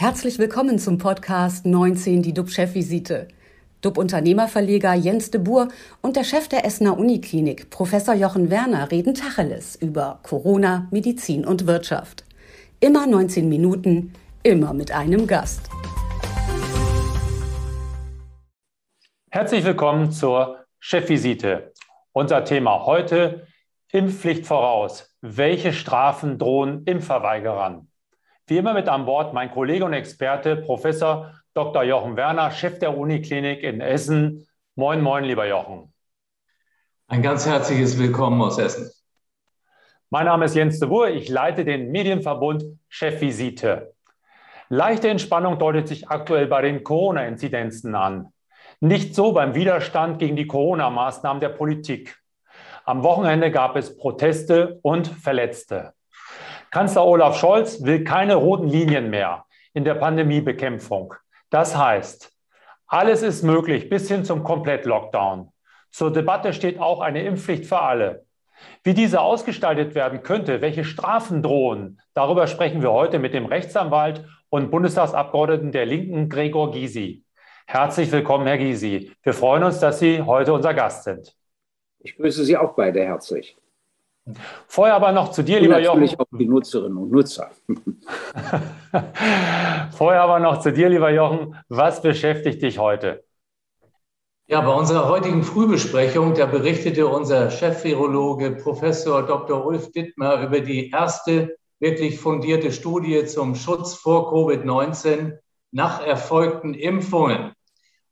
Herzlich willkommen zum Podcast 19, die DUB-Chefvisite. DUB-Unternehmerverleger Jens de Boer und der Chef der Essener Uniklinik, Professor Jochen Werner, reden Tacheles über Corona, Medizin und Wirtschaft. Immer 19 Minuten, immer mit einem Gast. Herzlich willkommen zur Chefvisite. Unser Thema heute Impfpflicht voraus. Welche Strafen drohen Impfverweigerern? Wie immer mit an Bord mein Kollege und Experte, Professor Dr. Jochen Werner, Chef der Uniklinik in Essen. Moin, moin, lieber Jochen. Ein ganz herzliches Willkommen aus Essen. Mein Name ist Jens de Boer. Ich leite den Medienverbund Chefvisite. Leichte Entspannung deutet sich aktuell bei den Corona-Inzidenzen an. Nicht so beim Widerstand gegen die Corona-Maßnahmen der Politik. Am Wochenende gab es Proteste und Verletzte. Kanzler Olaf Scholz will keine roten Linien mehr in der Pandemiebekämpfung. Das heißt, alles ist möglich bis hin zum Komplett-Lockdown. Zur Debatte steht auch eine Impfpflicht für alle. Wie diese ausgestaltet werden könnte, welche Strafen drohen, darüber sprechen wir heute mit dem Rechtsanwalt und Bundestagsabgeordneten der Linken Gregor Gysi. Herzlich willkommen, Herr Gysi. Wir freuen uns, dass Sie heute unser Gast sind. Ich grüße Sie auch beide herzlich. Vorher aber noch zu dir, und lieber Jochen. Natürlich auch die Nutzerinnen und Nutzer. Vorher aber noch zu dir, lieber Jochen. Was beschäftigt dich heute? Ja, bei unserer heutigen Frühbesprechung, da berichtete unser Chefvirologe Professor Dr. Ulf Dittmer über die erste wirklich fundierte Studie zum Schutz vor Covid-19 nach erfolgten Impfungen.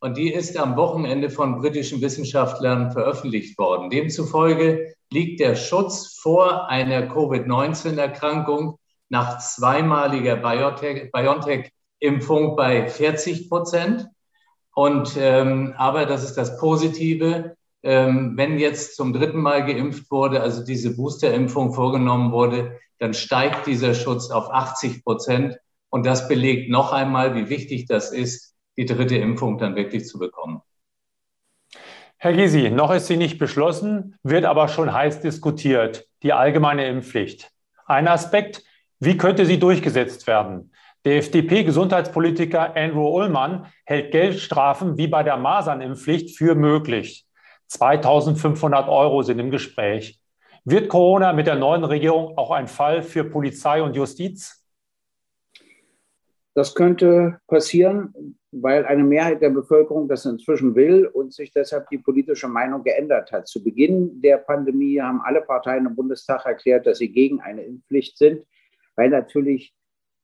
Und die ist am Wochenende von britischen Wissenschaftlern veröffentlicht worden. Demzufolge liegt der Schutz vor einer Covid-19-Erkrankung nach zweimaliger BioNTech-Impfung bei 40 Prozent. Und ähm, aber das ist das Positive, ähm, wenn jetzt zum dritten Mal geimpft wurde, also diese Boosterimpfung vorgenommen wurde, dann steigt dieser Schutz auf 80 Prozent. Und das belegt noch einmal, wie wichtig das ist, die dritte Impfung dann wirklich zu bekommen. Herr Gysi, noch ist sie nicht beschlossen, wird aber schon heiß diskutiert, die allgemeine Impfpflicht. Ein Aspekt, wie könnte sie durchgesetzt werden? Der FDP-Gesundheitspolitiker Andrew Ullmann hält Geldstrafen wie bei der Masernimpfpflicht für möglich. 2500 Euro sind im Gespräch. Wird Corona mit der neuen Regierung auch ein Fall für Polizei und Justiz? Das könnte passieren, weil eine Mehrheit der Bevölkerung das inzwischen will und sich deshalb die politische Meinung geändert hat. Zu Beginn der Pandemie haben alle Parteien im Bundestag erklärt, dass sie gegen eine Impfpflicht sind, weil natürlich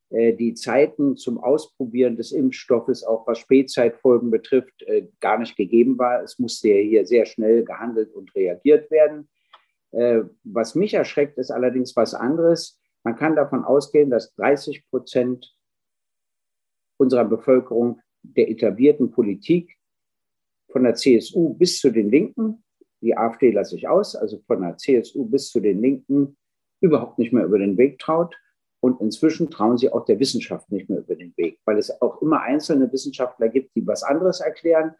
äh, die Zeiten zum Ausprobieren des Impfstoffes, auch was Spätzeitfolgen betrifft, äh, gar nicht gegeben war. Es musste hier sehr schnell gehandelt und reagiert werden. Äh, was mich erschreckt, ist allerdings was anderes. Man kann davon ausgehen, dass 30 Prozent unserer Bevölkerung der etablierten Politik von der CSU bis zu den Linken, die AfD lasse ich aus, also von der CSU bis zu den Linken überhaupt nicht mehr über den Weg traut. Und inzwischen trauen sie auch der Wissenschaft nicht mehr über den Weg, weil es auch immer einzelne Wissenschaftler gibt, die was anderes erklären.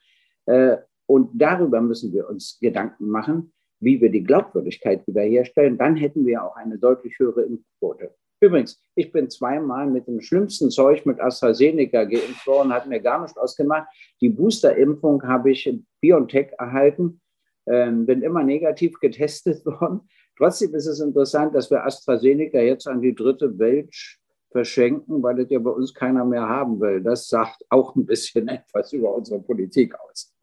Äh, und darüber müssen wir uns Gedanken machen, wie wir die Glaubwürdigkeit wiederherstellen. Dann hätten wir auch eine deutlich höhere Impfquote. Übrigens, ich bin zweimal mit dem schlimmsten Zeug mit AstraZeneca geimpft worden, hat mir gar nicht ausgemacht. Die Boosterimpfung habe ich BioNTech erhalten, äh, bin immer negativ getestet worden. Trotzdem ist es interessant, dass wir AstraZeneca jetzt an die dritte Welt verschenken, weil das ja bei uns keiner mehr haben will. Das sagt auch ein bisschen etwas über unsere Politik aus.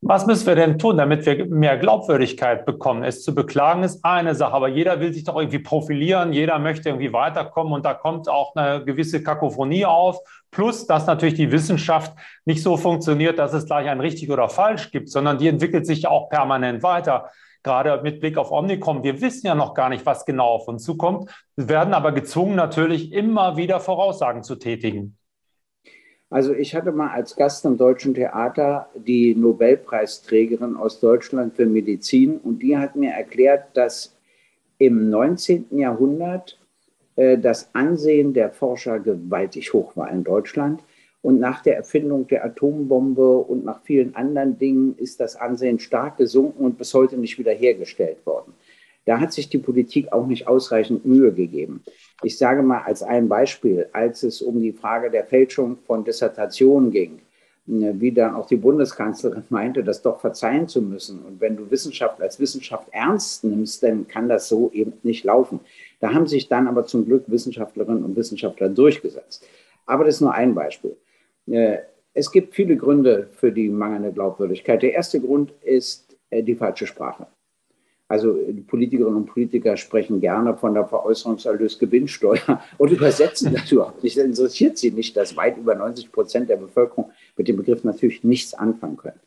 Was müssen wir denn tun, damit wir mehr Glaubwürdigkeit bekommen? Es zu beklagen ist eine Sache, aber jeder will sich doch irgendwie profilieren, jeder möchte irgendwie weiterkommen und da kommt auch eine gewisse Kakophonie auf. Plus, dass natürlich die Wissenschaft nicht so funktioniert, dass es gleich ein richtig oder falsch gibt, sondern die entwickelt sich ja auch permanent weiter. Gerade mit Blick auf Omnicom. Wir wissen ja noch gar nicht, was genau auf uns zukommt. Wir werden aber gezwungen, natürlich immer wieder Voraussagen zu tätigen. Also ich hatte mal als Gast im Deutschen Theater die Nobelpreisträgerin aus Deutschland für Medizin und die hat mir erklärt, dass im 19. Jahrhundert äh, das Ansehen der Forscher gewaltig hoch war in Deutschland. Und nach der Erfindung der Atombombe und nach vielen anderen Dingen ist das Ansehen stark gesunken und bis heute nicht wiederhergestellt worden. Da hat sich die Politik auch nicht ausreichend Mühe gegeben. Ich sage mal als ein Beispiel, als es um die Frage der Fälschung von Dissertationen ging, wie dann auch die Bundeskanzlerin meinte, das doch verzeihen zu müssen. Und wenn du Wissenschaft als Wissenschaft ernst nimmst, dann kann das so eben nicht laufen. Da haben sich dann aber zum Glück Wissenschaftlerinnen und Wissenschaftler durchgesetzt. Aber das ist nur ein Beispiel. Äh, es gibt viele Gründe für die mangelnde Glaubwürdigkeit. Der erste Grund ist äh, die falsche Sprache. Also die Politikerinnen und Politiker sprechen gerne von der Veräußerungserlös-Gewinnsteuer und übersetzen das überhaupt nicht. Das interessiert sie nicht, dass weit über 90 Prozent der Bevölkerung mit dem Begriff natürlich nichts anfangen können.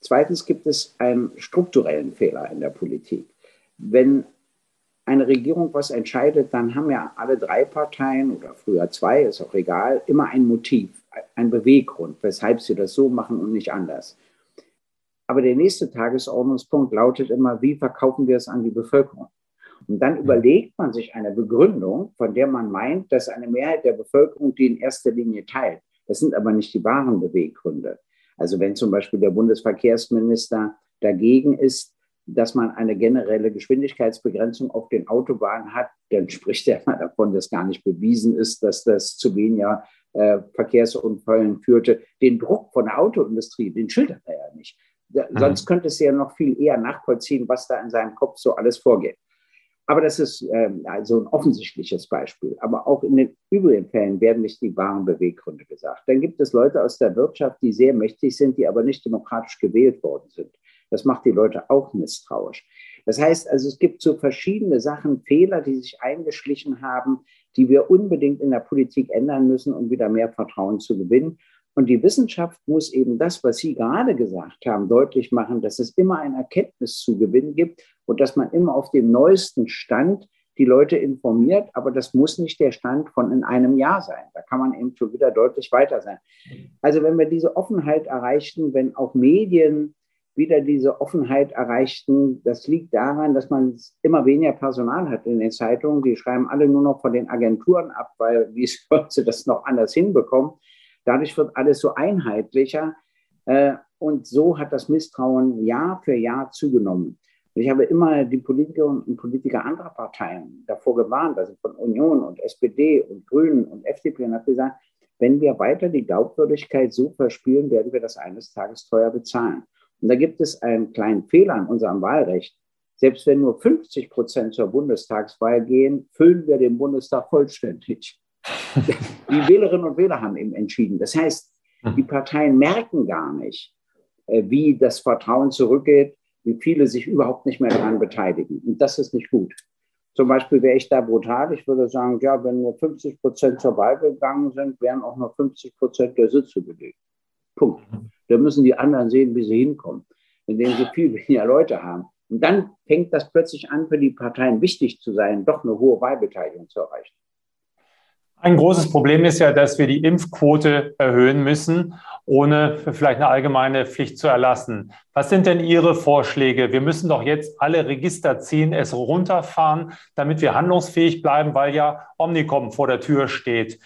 Zweitens gibt es einen strukturellen Fehler in der Politik. Wenn eine Regierung was entscheidet, dann haben ja alle drei Parteien oder früher zwei, ist auch egal, immer ein Motiv, ein Beweggrund, weshalb sie das so machen und nicht anders. Aber der nächste Tagesordnungspunkt lautet immer, wie verkaufen wir es an die Bevölkerung? Und dann überlegt man sich eine Begründung, von der man meint, dass eine Mehrheit der Bevölkerung die in erster Linie teilt. Das sind aber nicht die wahren Beweggründe. Also wenn zum Beispiel der Bundesverkehrsminister dagegen ist, dass man eine generelle Geschwindigkeitsbegrenzung auf den Autobahnen hat, dann spricht er mal davon, dass gar nicht bewiesen ist, dass das zu weniger äh, Verkehrsunfällen führte. Den Druck von der Autoindustrie, den schildert er ja nicht. Mhm. Sonst könnte es ja noch viel eher nachvollziehen, was da in seinem Kopf so alles vorgeht. Aber das ist ähm, also ein offensichtliches Beispiel. Aber auch in den übrigen Fällen werden nicht die wahren Beweggründe gesagt. Dann gibt es Leute aus der Wirtschaft, die sehr mächtig sind, die aber nicht demokratisch gewählt worden sind. Das macht die Leute auch misstrauisch. Das heißt also, es gibt so verschiedene Sachen, Fehler, die sich eingeschlichen haben, die wir unbedingt in der Politik ändern müssen, um wieder mehr Vertrauen zu gewinnen. Und die Wissenschaft muss eben das, was Sie gerade gesagt haben, deutlich machen, dass es immer ein Erkenntniszugewinn gibt und dass man immer auf dem neuesten Stand die Leute informiert. Aber das muss nicht der Stand von in einem Jahr sein. Da kann man eben schon wieder deutlich weiter sein. Also wenn wir diese Offenheit erreichen, wenn auch Medien wieder diese Offenheit erreichten, das liegt daran, dass man immer weniger Personal hat in den Zeitungen. Die schreiben alle nur noch von den Agenturen ab, weil wie sollen sie das noch anders hinbekommen? Dadurch wird alles so einheitlicher. Äh, und so hat das Misstrauen Jahr für Jahr zugenommen. Ich habe immer die Politikerinnen und Politiker anderer Parteien davor gewarnt, also von Union und SPD und Grünen und FDP, und habe gesagt, wenn wir weiter die Glaubwürdigkeit so verspielen, werden wir das eines Tages teuer bezahlen. Und da gibt es einen kleinen Fehler an unserem Wahlrecht. Selbst wenn nur 50 Prozent zur Bundestagswahl gehen, füllen wir den Bundestag vollständig. Die Wählerinnen und Wähler haben eben entschieden. Das heißt, hm. die Parteien merken gar nicht, äh, wie das Vertrauen zurückgeht, wie viele sich überhaupt nicht mehr daran beteiligen. Und das ist nicht gut. Zum Beispiel wäre ich da brutal. Ich würde sagen, ja, wenn nur 50 Prozent zur Wahl gegangen sind, wären auch noch 50 Prozent der Sitze belegt. Punkt. Da müssen die anderen sehen, wie sie hinkommen, indem sie viel weniger Leute haben. Und dann fängt das plötzlich an, für die Parteien wichtig zu sein, doch eine hohe Wahlbeteiligung zu erreichen. Ein großes Problem ist ja, dass wir die Impfquote erhöhen müssen, ohne vielleicht eine allgemeine Pflicht zu erlassen. Was sind denn Ihre Vorschläge? Wir müssen doch jetzt alle Register ziehen, es runterfahren, damit wir handlungsfähig bleiben, weil ja Omnicom vor der Tür steht.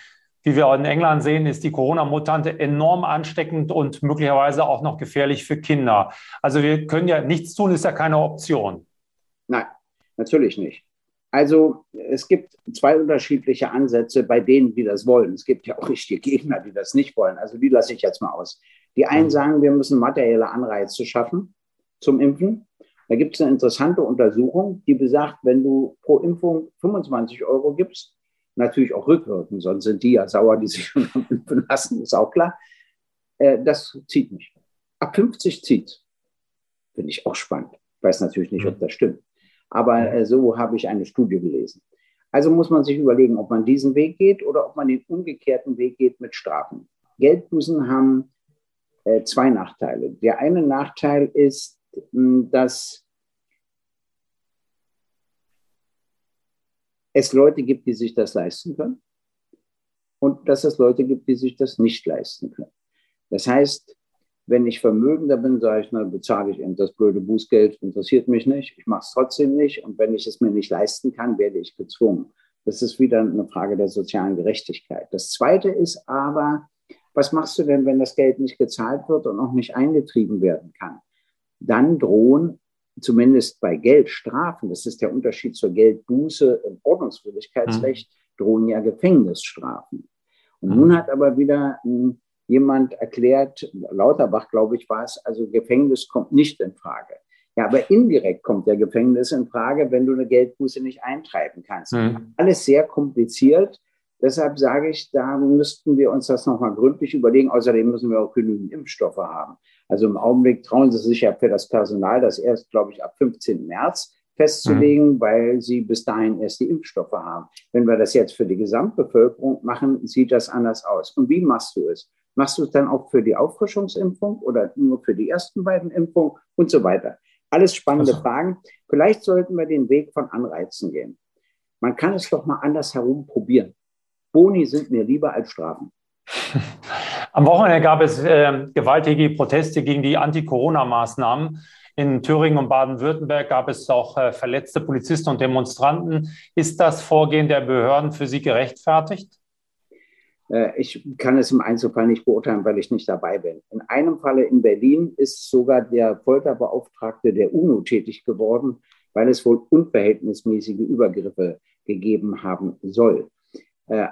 Wie wir in England sehen, ist die Corona-Mutante enorm ansteckend und möglicherweise auch noch gefährlich für Kinder. Also wir können ja nichts tun, ist ja keine Option. Nein, natürlich nicht. Also es gibt zwei unterschiedliche Ansätze bei denen, die das wollen. Es gibt ja auch richtige Gegner, die das nicht wollen. Also die lasse ich jetzt mal aus. Die einen mhm. sagen, wir müssen materielle Anreize schaffen zum Impfen. Da gibt es eine interessante Untersuchung, die besagt, wenn du pro Impfung 25 Euro gibst, natürlich auch rückwirkend, sonst sind die ja sauer, die sich schon impfen lassen, ist auch klar. Äh, das zieht nicht. Ab 50 zieht. Finde ich auch spannend. Ich weiß natürlich nicht, ob mhm. das stimmt. Aber äh, so habe ich eine Studie gelesen. Also muss man sich überlegen, ob man diesen Weg geht oder ob man den umgekehrten Weg geht mit Strafen. Geldbußen haben äh, zwei Nachteile. Der eine Nachteil ist, mh, dass es Leute gibt, die sich das leisten können und dass es Leute gibt, die sich das nicht leisten können. Das heißt, wenn ich vermögender bin, sage ich, na, bezahle ich eben das blöde Bußgeld, interessiert mich nicht, ich mache es trotzdem nicht. Und wenn ich es mir nicht leisten kann, werde ich gezwungen. Das ist wieder eine Frage der sozialen Gerechtigkeit. Das Zweite ist aber, was machst du denn, wenn das Geld nicht gezahlt wird und auch nicht eingetrieben werden kann? Dann drohen zumindest bei Geldstrafen, das ist der Unterschied zur Geldbuße im Ordnungswidrigkeitsrecht, mhm. drohen ja Gefängnisstrafen. Und mhm. nun hat aber wieder hm, jemand erklärt, Lauterbach, glaube ich, war es, also Gefängnis kommt nicht in Frage. Ja, aber indirekt kommt der Gefängnis in Frage, wenn du eine Geldbuße nicht eintreiben kannst. Mhm. Alles sehr kompliziert. Deshalb sage ich, da müssten wir uns das nochmal gründlich überlegen. Außerdem müssen wir auch genügend Impfstoffe haben. Also im Augenblick trauen sie sich ja für das Personal, das erst, glaube ich, ab 15. März festzulegen, mhm. weil sie bis dahin erst die Impfstoffe haben. Wenn wir das jetzt für die Gesamtbevölkerung machen, sieht das anders aus. Und wie machst du es? Machst du es dann auch für die Auffrischungsimpfung oder nur für die ersten beiden Impfungen und so weiter? Alles spannende also. Fragen. Vielleicht sollten wir den Weg von Anreizen gehen. Man kann es doch mal anders herum probieren. Boni sind mir lieber als Strafen. Am Wochenende gab es äh, gewaltige Proteste gegen die Anti-Corona-Maßnahmen. In Thüringen und Baden-Württemberg gab es auch äh, verletzte Polizisten und Demonstranten. Ist das Vorgehen der Behörden für Sie gerechtfertigt? Äh, ich kann es im Einzelfall nicht beurteilen, weil ich nicht dabei bin. In einem Falle in Berlin ist sogar der Folterbeauftragte der UNO tätig geworden, weil es wohl unverhältnismäßige Übergriffe gegeben haben soll. Äh,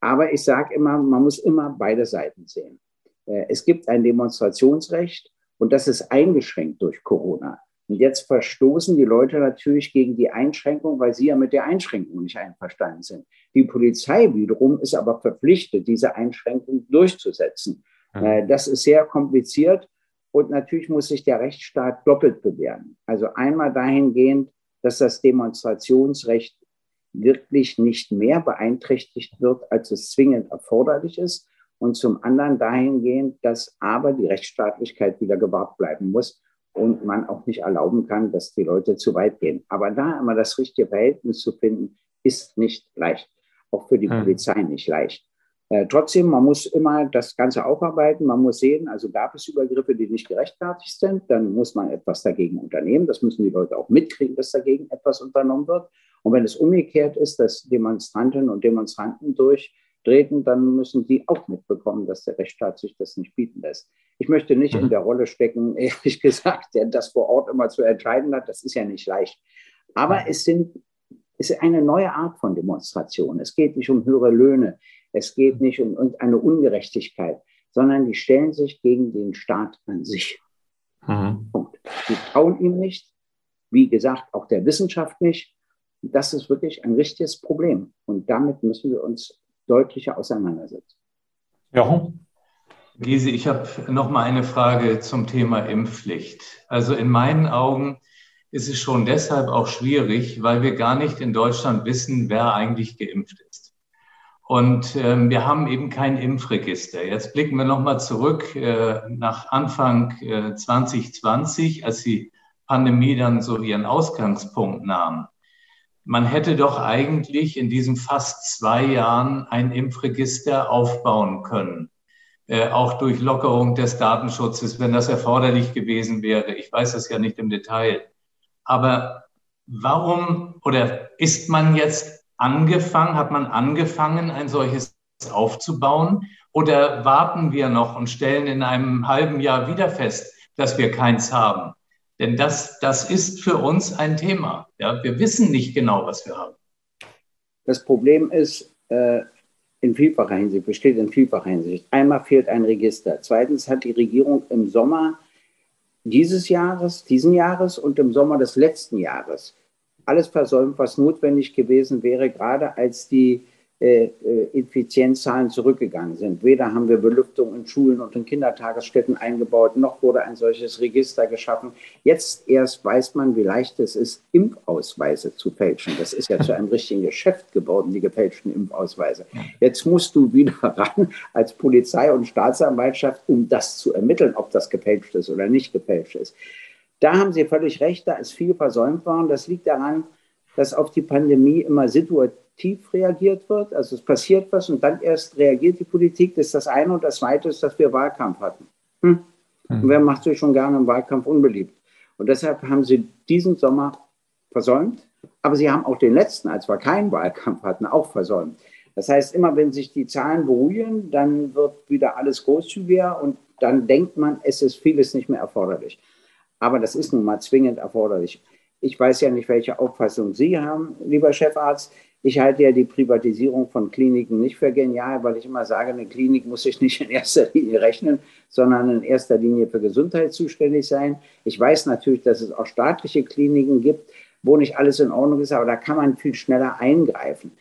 aber ich sage immer, man muss immer beide Seiten sehen. Äh, es gibt ein Demonstrationsrecht und das ist eingeschränkt durch Corona. Und jetzt verstoßen die Leute natürlich gegen die Einschränkung, weil sie ja mit der Einschränkung nicht einverstanden sind. Die Polizei wiederum ist aber verpflichtet, diese Einschränkung durchzusetzen. Mhm. Das ist sehr kompliziert und natürlich muss sich der Rechtsstaat doppelt bewähren. Also einmal dahingehend, dass das Demonstrationsrecht wirklich nicht mehr beeinträchtigt wird, als es zwingend erforderlich ist. Und zum anderen dahingehend, dass aber die Rechtsstaatlichkeit wieder gewahrt bleiben muss und man auch nicht erlauben kann, dass die Leute zu weit gehen. Aber da immer das richtige Verhältnis zu finden, ist nicht leicht. Auch für die hm. Polizei nicht leicht. Äh, trotzdem, man muss immer das Ganze aufarbeiten. Man muss sehen, also gab es Übergriffe, die nicht gerechtfertigt sind, dann muss man etwas dagegen unternehmen. Das müssen die Leute auch mitkriegen, dass dagegen etwas unternommen wird. Und wenn es umgekehrt ist, dass Demonstrantinnen und Demonstranten durchtreten, dann müssen die auch mitbekommen, dass der Rechtsstaat sich das nicht bieten lässt. Ich möchte nicht in mhm. der Rolle stecken, ehrlich gesagt, der das vor Ort immer zu entscheiden hat. Das ist ja nicht leicht. Aber es sind es ist eine neue Art von Demonstration. Es geht nicht um höhere Löhne. Es geht mhm. nicht um irgendeine Ungerechtigkeit, sondern die stellen sich gegen den Staat an sich. Mhm. Punkt. Die trauen ihm nicht. Wie gesagt, auch der Wissenschaft nicht das ist wirklich ein richtiges Problem. Und damit müssen wir uns deutlicher auseinandersetzen. Jochen? Giese, ich habe noch mal eine Frage zum Thema Impfpflicht. Also in meinen Augen ist es schon deshalb auch schwierig, weil wir gar nicht in Deutschland wissen, wer eigentlich geimpft ist. Und ähm, wir haben eben kein Impfregister. Jetzt blicken wir noch mal zurück äh, nach Anfang äh, 2020, als die Pandemie dann so ihren Ausgangspunkt nahm. Man hätte doch eigentlich in diesen fast zwei Jahren ein Impfregister aufbauen können. Äh, auch durch Lockerung des Datenschutzes, wenn das erforderlich gewesen wäre. Ich weiß das ja nicht im Detail. Aber warum oder ist man jetzt angefangen, hat man angefangen, ein solches aufzubauen? Oder warten wir noch und stellen in einem halben Jahr wieder fest, dass wir keins haben? Denn das, das ist für uns ein Thema. Ja, wir wissen nicht genau, was wir haben. Das Problem ist äh, in vielfacher Hinsicht, besteht in vielfacher Hinsicht. Einmal fehlt ein Register. Zweitens hat die Regierung im Sommer dieses Jahres, diesen Jahres und im Sommer des letzten Jahres alles versäumt, was notwendig gewesen wäre, gerade als die Effizienzzahlen zurückgegangen sind. Weder haben wir Belüftung in Schulen und in Kindertagesstätten eingebaut, noch wurde ein solches Register geschaffen. Jetzt erst weiß man, wie leicht es ist, Impfausweise zu fälschen. Das ist ja zu einem richtigen Geschäft geworden, die gefälschten Impfausweise. Jetzt musst du wieder ran als Polizei und Staatsanwaltschaft, um das zu ermitteln, ob das gefälscht ist oder nicht gefälscht ist. Da haben Sie völlig recht, da ist viel versäumt worden. Das liegt daran, dass auf die Pandemie immer situativ aktiv reagiert wird. Also es passiert was und dann erst reagiert die Politik. Das ist das eine. Und das zweite ist, dass wir Wahlkampf hatten. Hm? Und wer macht sich schon gerne im Wahlkampf unbeliebt? Und deshalb haben sie diesen Sommer versäumt. Aber sie haben auch den letzten, als wir keinen Wahlkampf hatten, auch versäumt. Das heißt, immer wenn sich die Zahlen beruhigen, dann wird wieder alles großzügiger und dann denkt man, es ist vieles nicht mehr erforderlich. Aber das ist nun mal zwingend erforderlich. Ich weiß ja nicht, welche Auffassung Sie haben, lieber Chefarzt. Ich halte ja die Privatisierung von Kliniken nicht für genial, weil ich immer sage, eine Klinik muss sich nicht in erster Linie rechnen, sondern in erster Linie für Gesundheit zuständig sein. Ich weiß natürlich, dass es auch staatliche Kliniken gibt, wo nicht alles in Ordnung ist, aber da kann man viel schneller eingreifen.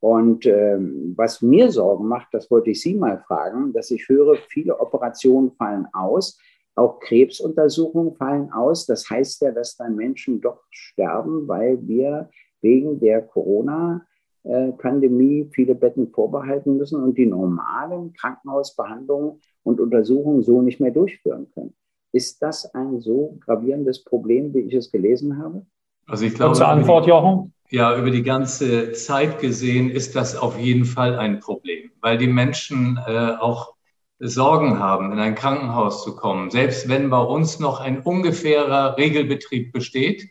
Und ähm, was mir Sorgen macht, das wollte ich Sie mal fragen, dass ich höre, viele Operationen fallen aus, auch Krebsuntersuchungen fallen aus. Das heißt ja, dass dann Menschen doch sterben, weil wir wegen der Corona-Pandemie viele Betten vorbehalten müssen und die normalen Krankenhausbehandlungen und Untersuchungen so nicht mehr durchführen können. Ist das ein so gravierendes Problem, wie ich es gelesen habe? Also ich glaube, zur Antwort, Jochen? Ja, über die ganze Zeit gesehen ist das auf jeden Fall ein Problem, weil die Menschen äh, auch Sorgen haben, in ein Krankenhaus zu kommen, selbst wenn bei uns noch ein ungefährer Regelbetrieb besteht.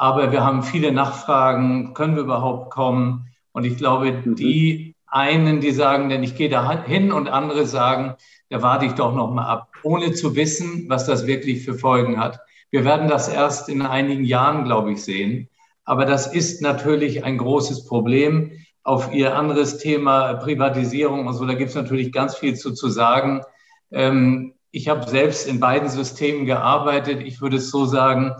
Aber wir haben viele Nachfragen, können wir überhaupt kommen? Und ich glaube, mhm. die einen, die sagen, denn ich gehe da hin und andere sagen, da warte ich doch noch mal ab, ohne zu wissen, was das wirklich für Folgen hat. Wir werden das erst in einigen Jahren, glaube ich, sehen. Aber das ist natürlich ein großes Problem. Auf Ihr anderes Thema Privatisierung und so, da gibt es natürlich ganz viel zu, zu sagen. Ähm, ich habe selbst in beiden Systemen gearbeitet. Ich würde es so sagen,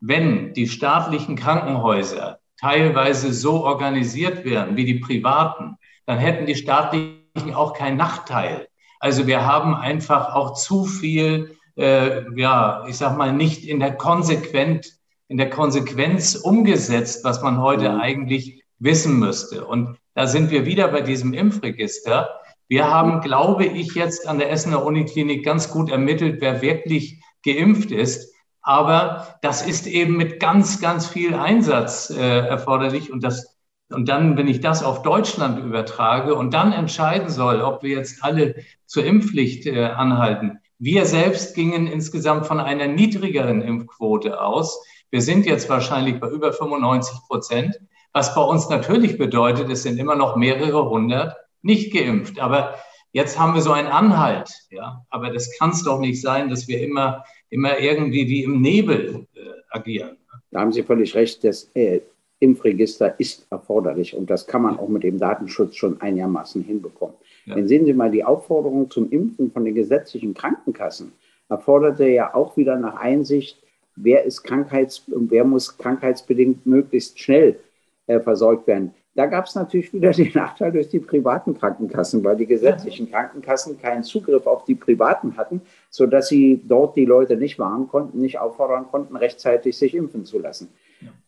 wenn die staatlichen Krankenhäuser teilweise so organisiert wären wie die privaten, dann hätten die staatlichen auch keinen Nachteil. Also wir haben einfach auch zu viel, äh, ja, ich sag mal, nicht in der konsequent, in der Konsequenz umgesetzt, was man heute mhm. eigentlich wissen müsste. Und da sind wir wieder bei diesem Impfregister. Wir haben, glaube ich, jetzt an der Essener Uniklinik ganz gut ermittelt, wer wirklich geimpft ist. Aber das ist eben mit ganz, ganz viel Einsatz äh, erforderlich. Und, das, und dann, wenn ich das auf Deutschland übertrage und dann entscheiden soll, ob wir jetzt alle zur Impfpflicht äh, anhalten. Wir selbst gingen insgesamt von einer niedrigeren Impfquote aus. Wir sind jetzt wahrscheinlich bei über 95 Prozent, was bei uns natürlich bedeutet, es sind immer noch mehrere hundert nicht geimpft. Aber jetzt haben wir so einen Anhalt. Ja? Aber das kann es doch nicht sein, dass wir immer immer irgendwie wie im Nebel äh, agieren. Da haben Sie völlig recht. Das äh, Impfregister ist erforderlich und das kann man auch mit dem Datenschutz schon einigermaßen hinbekommen. Ja. Dann sehen Sie mal die Aufforderung zum Impfen von den gesetzlichen Krankenkassen erforderte ja auch wieder nach Einsicht, wer ist krankheits wer muss krankheitsbedingt möglichst schnell äh, versorgt werden. Da gab es natürlich wieder den Nachteil durch die privaten Krankenkassen, weil die gesetzlichen Krankenkassen keinen Zugriff auf die privaten hatten, sodass sie dort die Leute nicht warnen konnten, nicht auffordern konnten, rechtzeitig sich impfen zu lassen.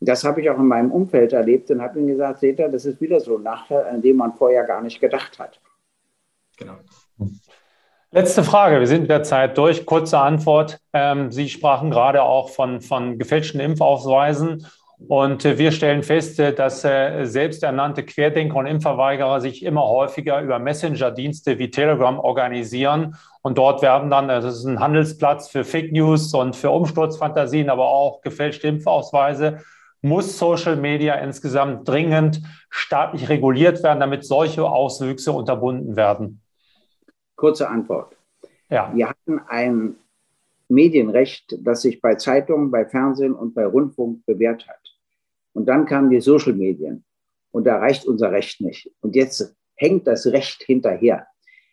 Das habe ich auch in meinem Umfeld erlebt und habe ihnen gesagt, seht ihr, das ist wieder so ein Nachteil, an dem man vorher gar nicht gedacht hat. Genau. Letzte Frage, wir sind mit der Zeit durch. Kurze Antwort. Ähm, Sie sprachen gerade auch von, von gefälschten Impfausweisen und äh, wir stellen fest, äh, dass äh, selbsternannte Querdenker und Impfverweigerer sich immer häufiger über Messenger-Dienste wie Telegram organisieren. Und dort werden dann, das ist ein Handelsplatz für Fake News und für Umsturzfantasien, aber auch gefälschte Impfausweise, muss Social Media insgesamt dringend staatlich reguliert werden, damit solche Auswüchse unterbunden werden? Kurze Antwort. Ja. Wir hatten ein Medienrecht, das sich bei Zeitungen, bei Fernsehen und bei Rundfunk bewährt hat. Und dann kamen die Social Medien und da reicht unser Recht nicht. Und jetzt hängt das Recht hinterher.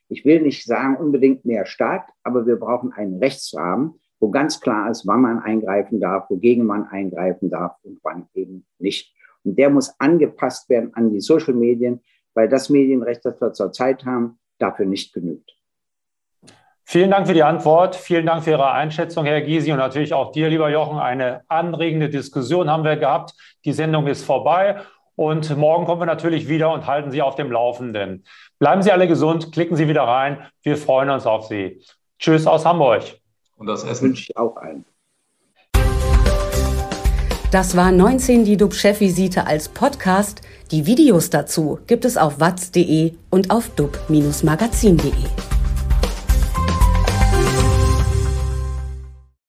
Ich will nicht sagen unbedingt mehr Staat, aber wir brauchen einen Rechtsrahmen, wo ganz klar ist, wann man eingreifen darf, wogegen man eingreifen darf und wann eben nicht. Und der muss angepasst werden an die Social Medien, weil das Medienrecht, das wir zurzeit haben, dafür nicht genügt. Vielen Dank für die Antwort. Vielen Dank für Ihre Einschätzung, Herr Gysi, und natürlich auch dir, lieber Jochen. Eine anregende Diskussion haben wir gehabt. Die Sendung ist vorbei. Und morgen kommen wir natürlich wieder und halten Sie auf dem Laufenden. Bleiben Sie alle gesund, klicken Sie wieder rein. Wir freuen uns auf Sie. Tschüss aus Hamburg. Und das Essen wünsche ich auch allen. Das war 19 die DUB-Chefvisite als Podcast. Die Videos dazu gibt es auf watz.de und auf dub-magazin.de.